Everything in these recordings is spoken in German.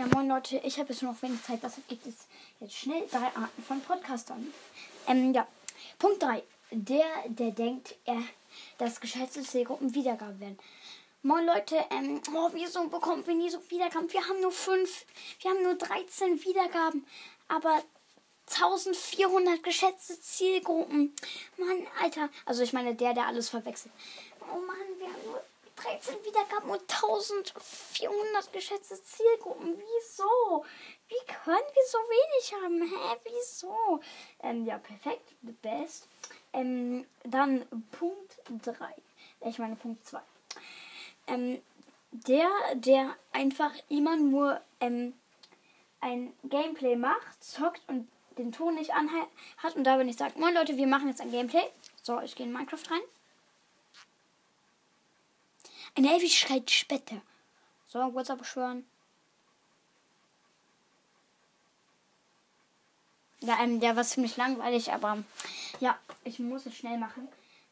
Ja, moin Leute, ich habe jetzt nur noch wenig Zeit. Deshalb gibt es jetzt schnell drei Arten von Podcastern. Ähm, ja. Punkt 3. Der, der denkt, er, dass geschätzte Zielgruppen Wiedergaben werden. Moin Leute, ähm, oh, wieso bekommen wir nie so Wiedergaben? Wir haben nur 5, wir haben nur 13 Wiedergaben, aber 1400 geschätzte Zielgruppen. Mann, Alter. Also ich meine, der, der alles verwechselt. Oh Mann, wir haben 13 Wiedergaben und 1400 geschätzte Zielgruppen. Wieso? Wie können wir so wenig haben? Hä, wieso? Ähm, ja, perfekt. The best. Ähm, dann Punkt 3. Ich meine Punkt 2. Ähm, der, der einfach immer nur ähm, ein Gameplay macht, zockt und den Ton nicht anhat und dabei nicht sagt, moin Leute, wir machen jetzt ein Gameplay. So, ich gehe in Minecraft rein. Ein Elfi schreit Spette. So, WhatsApp beschwören. Ja, ähm, der war ziemlich langweilig, aber ja, ich muss es schnell machen.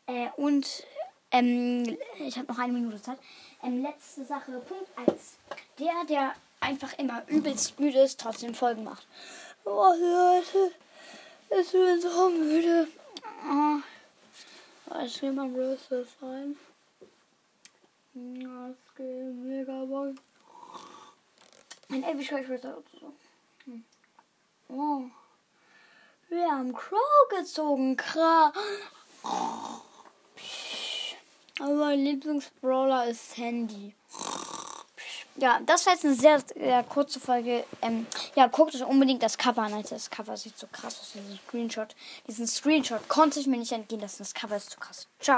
Äh, und ähm, ich habe noch eine Minute Zeit. Ähm, letzte Sache, Punkt 1. Der, der einfach immer übelst müde ist, trotzdem Folgen macht. Oh Leute, ich bin so müde. Oh, ich will mal Brüste sein. Ja, es geht mega boy. Ein Ewigkeitsschwester. Hm. Oh. Wir haben Crow gezogen. Kra. Aber mein Lieblingsbrawler ist Sandy. Ja, das war jetzt eine sehr, sehr kurze Folge. Ähm, ja, guckt euch unbedingt das Cover an. Das Cover sieht so krass aus, diesen Screenshot. Diesen Screenshot konnte ich mir nicht entgehen lassen. Das Cover ist zu krass. Ciao.